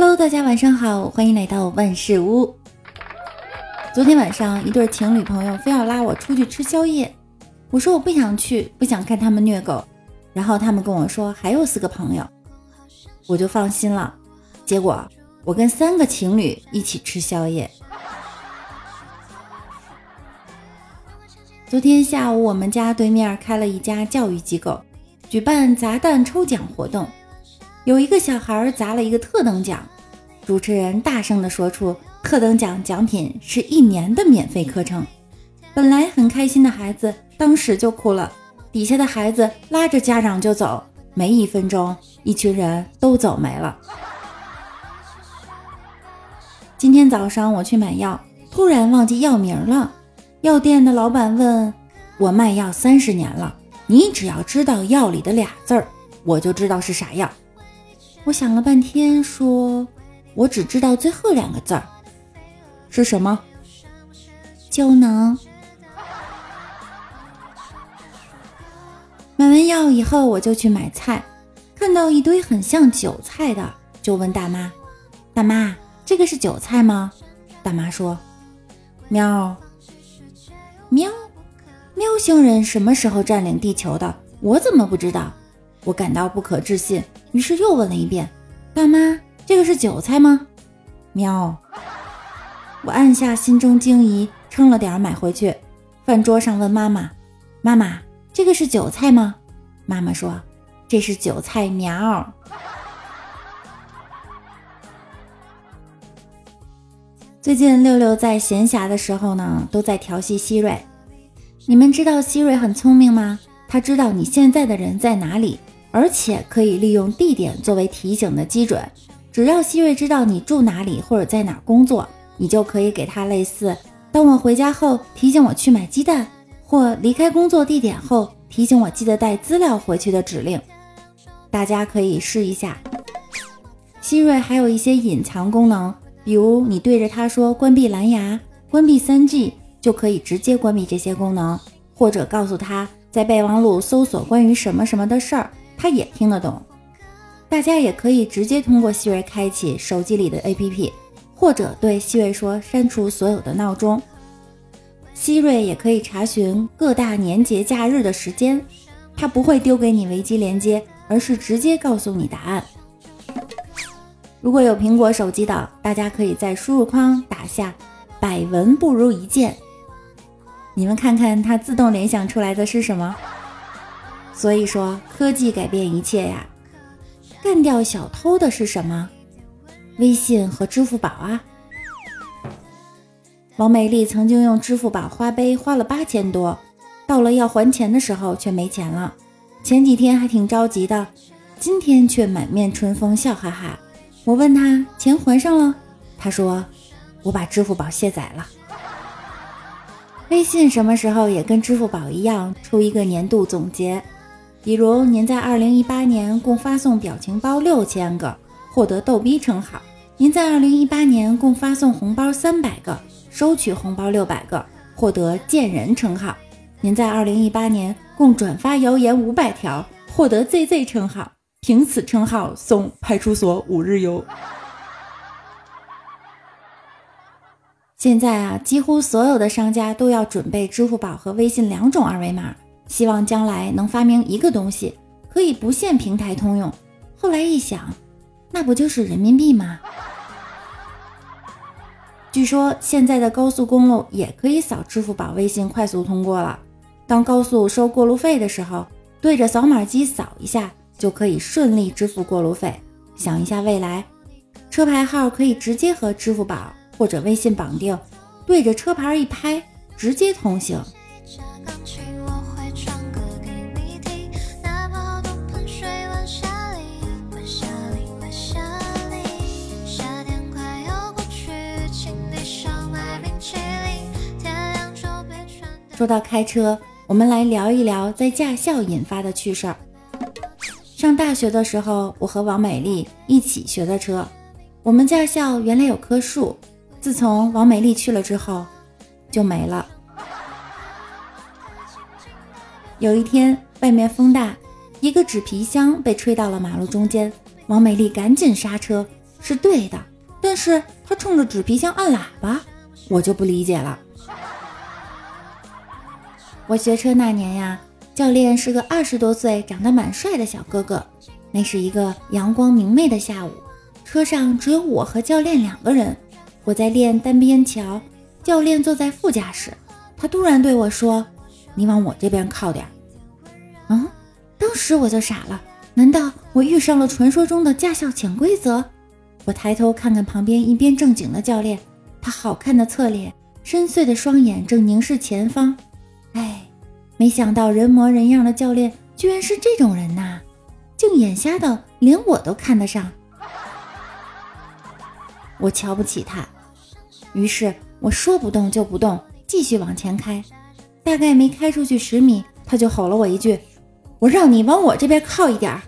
Hello，大家晚上好，欢迎来到万事屋。昨天晚上，一对情侣朋友非要拉我出去吃宵夜，我说我不想去，不想看他们虐狗。然后他们跟我说还有四个朋友，我就放心了。结果我跟三个情侣一起吃宵夜。昨天下午，我们家对面开了一家教育机构，举办砸蛋抽奖活动。有一个小孩砸了一个特等奖，主持人大声地说出特等奖奖品是一年的免费课程。本来很开心的孩子当时就哭了，底下的孩子拉着家长就走，没一分钟，一群人都走没了。今天早上我去买药，突然忘记药名了，药店的老板问我卖药三十年了，你只要知道药里的俩字儿，我就知道是啥药。我想了半天，说：“我只知道最后两个字儿是什么？胶囊。”买完药以后，我就去买菜，看到一堆很像韭菜的，就问大妈：“大妈，这个是韭菜吗？”大妈说：“喵，喵，喵星人什么时候占领地球的？我怎么不知道？”我感到不可置信。于是又问了一遍：“大妈，这个是韭菜吗？”喵！我按下心中惊疑，称了点买回去。饭桌上问妈妈：“妈妈，这个是韭菜吗？”妈妈说：“这是韭菜苗。”最近六六在闲暇的时候呢，都在调戏希瑞。你们知道希瑞很聪明吗？他知道你现在的人在哪里。而且可以利用地点作为提醒的基准，只要希瑞知道你住哪里或者在哪工作，你就可以给他类似“当我回家后提醒我去买鸡蛋”或“离开工作地点后提醒我记得带资料回去”的指令。大家可以试一下。希瑞还有一些隐藏功能，比如你对着他说“关闭蓝牙”“关闭 3G”，就可以直接关闭这些功能，或者告诉他在备忘录搜索关于什么什么的事儿。他也听得懂，大家也可以直接通过希瑞开启手机里的 APP，或者对希瑞说删除所有的闹钟。希瑞也可以查询各大年节假日的时间，它不会丢给你维基连接，而是直接告诉你答案。如果有苹果手机的，大家可以在输入框打下“百闻不如一见”，你们看看它自动联想出来的是什么？所以说，科技改变一切呀！干掉小偷的是什么？微信和支付宝啊！王美丽曾经用支付宝花呗花了八千多，到了要还钱的时候却没钱了。前几天还挺着急的，今天却满面春风，笑哈哈。我问他钱还上了，他说我把支付宝卸载了。微信什么时候也跟支付宝一样出一个年度总结？比如您在二零一八年共发送表情包六千个，获得逗逼称号；您在二零一八年共发送红包三百个，收取红包六百个，获得贱人称号；您在二零一八年共转发谣言五百条，获得 ZZ 称号，凭此称号送派出所五日游。现在啊，几乎所有的商家都要准备支付宝和微信两种二维码。希望将来能发明一个东西，可以不限平台通用。后来一想，那不就是人民币吗？据说现在的高速公路也可以扫支付宝、微信快速通过了。当高速收过路费的时候，对着扫码机扫一下，就可以顺利支付过路费。想一下未来，车牌号可以直接和支付宝或者微信绑定，对着车牌一拍，直接通行。说到开车，我们来聊一聊在驾校引发的趣事儿。上大学的时候，我和王美丽一起学的车。我们驾校原来有棵树，自从王美丽去了之后，就没了。有一天，外面风大，一个纸皮箱被吹到了马路中间，王美丽赶紧刹车，是对的，但是她冲着纸皮箱按喇叭，我就不理解了。我学车那年呀，教练是个二十多岁、长得蛮帅的小哥哥。那是一个阳光明媚的下午，车上只有我和教练两个人。我在练单边桥，教练坐在副驾驶。他突然对我说：“你往我这边靠点。”嗯，当时我就傻了，难道我遇上了传说中的驾校潜规则？我抬头看看旁边一边正经的教练，他好看的侧脸，深邃的双眼正凝视前方。哎，没想到人模人样的教练居然是这种人呐，竟眼瞎的连我都看得上。我瞧不起他，于是我说不动就不动，继续往前开。大概没开出去十米，他就吼了我一句：“我让你往我这边靠一点儿。”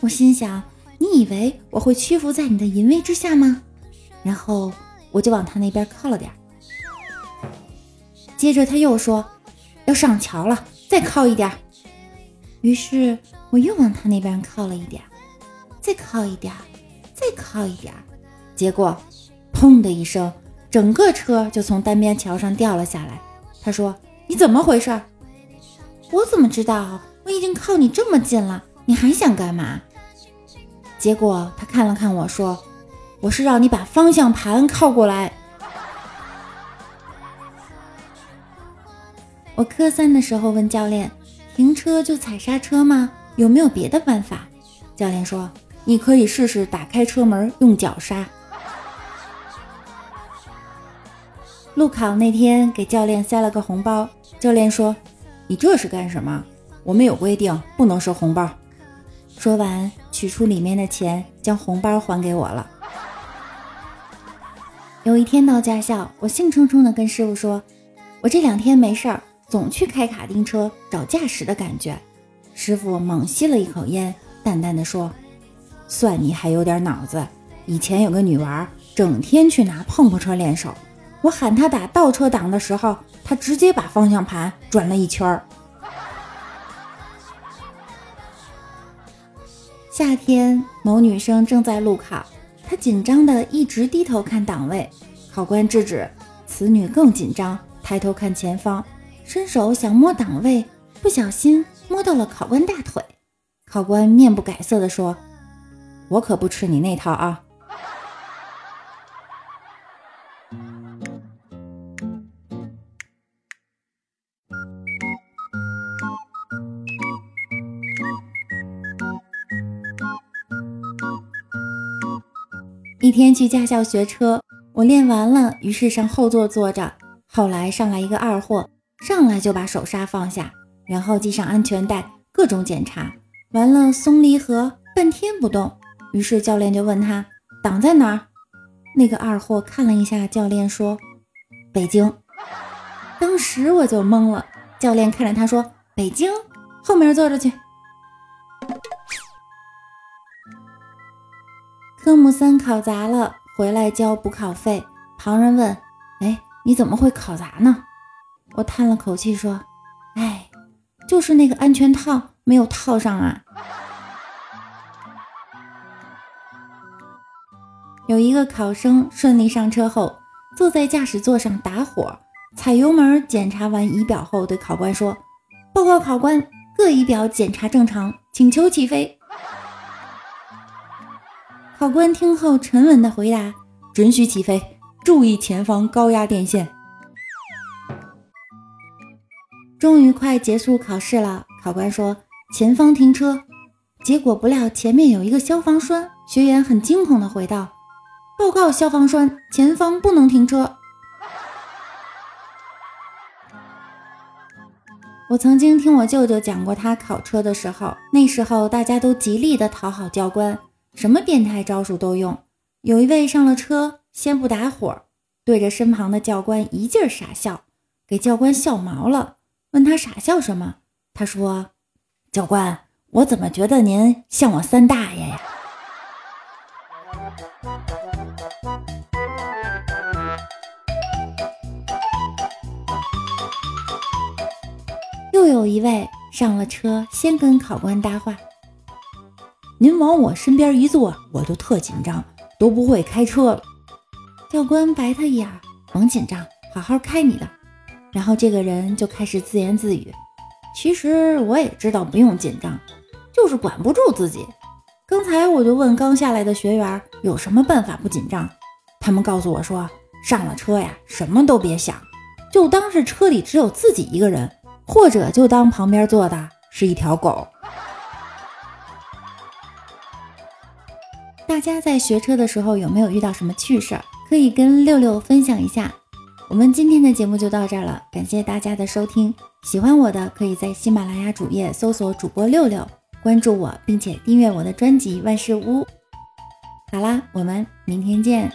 我心想：“你以为我会屈服在你的淫威之下吗？”然后我就往他那边靠了点儿。接着他又说。要上桥了，再靠一点。于是我又往他那边靠了一点，再靠一点，再靠一点。结果，砰的一声，整个车就从单边桥上掉了下来。他说：“你怎么回事？”我怎么知道？我已经靠你这么近了，你还想干嘛？结果他看了看我说：“我是让你把方向盘靠过来。”我科三的时候问教练：“停车就踩刹车吗？有没有别的办法？”教练说：“你可以试试打开车门用脚刹。”路考那天给教练塞了个红包，教练说：“你这是干什么？我们有规定不能收红包。”说完，取出里面的钱，将红包还给我了。有一天到驾校，我兴冲冲地跟师傅说：“我这两天没事儿。”总去开卡丁车找驾驶的感觉。师傅猛吸了一口烟，淡淡的说：“算你还有点脑子。以前有个女娃，整天去拿碰碰车练手。我喊她打倒车档的时候，她直接把方向盘转了一圈儿。”夏天，某女生正在路考，她紧张的一直低头看档位。考官制止，此女更紧张，抬头看前方。伸手想摸档位，不小心摸到了考官大腿。考官面不改色地说：“我可不吃你那套啊！”一天去驾校学车，我练完了，于是上后座坐着。后来上来一个二货。上来就把手刹放下，然后系上安全带，各种检查完了松离合，半天不动。于是教练就问他档在哪儿。那个二货看了一下教练，说：“北京。”当时我就懵了。教练看着他说：“北京，后面坐着去。”科目三考砸了，回来交补考费。旁人问：“哎，你怎么会考砸呢？”我叹了口气说：“哎，就是那个安全套没有套上啊。”有一个考生顺利上车后，坐在驾驶座上打火，踩油门检查完仪表后，对考官说：“报告考官，各仪表检查正常，请求起飞。”考官听后沉稳的回答：“准许起飞，注意前方高压电线。”终于快结束考试了，考官说：“前方停车。”结果不料前面有一个消防栓，学员很惊恐地回道：“报告消防栓，前方不能停车。”我曾经听我舅舅讲过他考车的时候，那时候大家都极力的讨好教官，什么变态招数都用。有一位上了车，先不打火，对着身旁的教官一劲傻笑，给教官笑毛了。问他傻笑什么？他说：“教官，我怎么觉得您像我三大爷呀？”又有一位上了车，先跟考官搭话：“您往我身边一坐，我就特紧张。都不会开车了。教官白他一眼，甭紧张，好好开你的。然后这个人就开始自言自语：“其实我也知道不用紧张，就是管不住自己。刚才我就问刚下来的学员有什么办法不紧张，他们告诉我说，上了车呀，什么都别想，就当是车里只有自己一个人，或者就当旁边坐的是一条狗。”大家在学车的时候有没有遇到什么趣事儿？可以跟六六分享一下。我们今天的节目就到这儿了，感谢大家的收听。喜欢我的可以在喜马拉雅主页搜索主播六六，关注我，并且订阅我的专辑万事屋。好啦，我们明天见。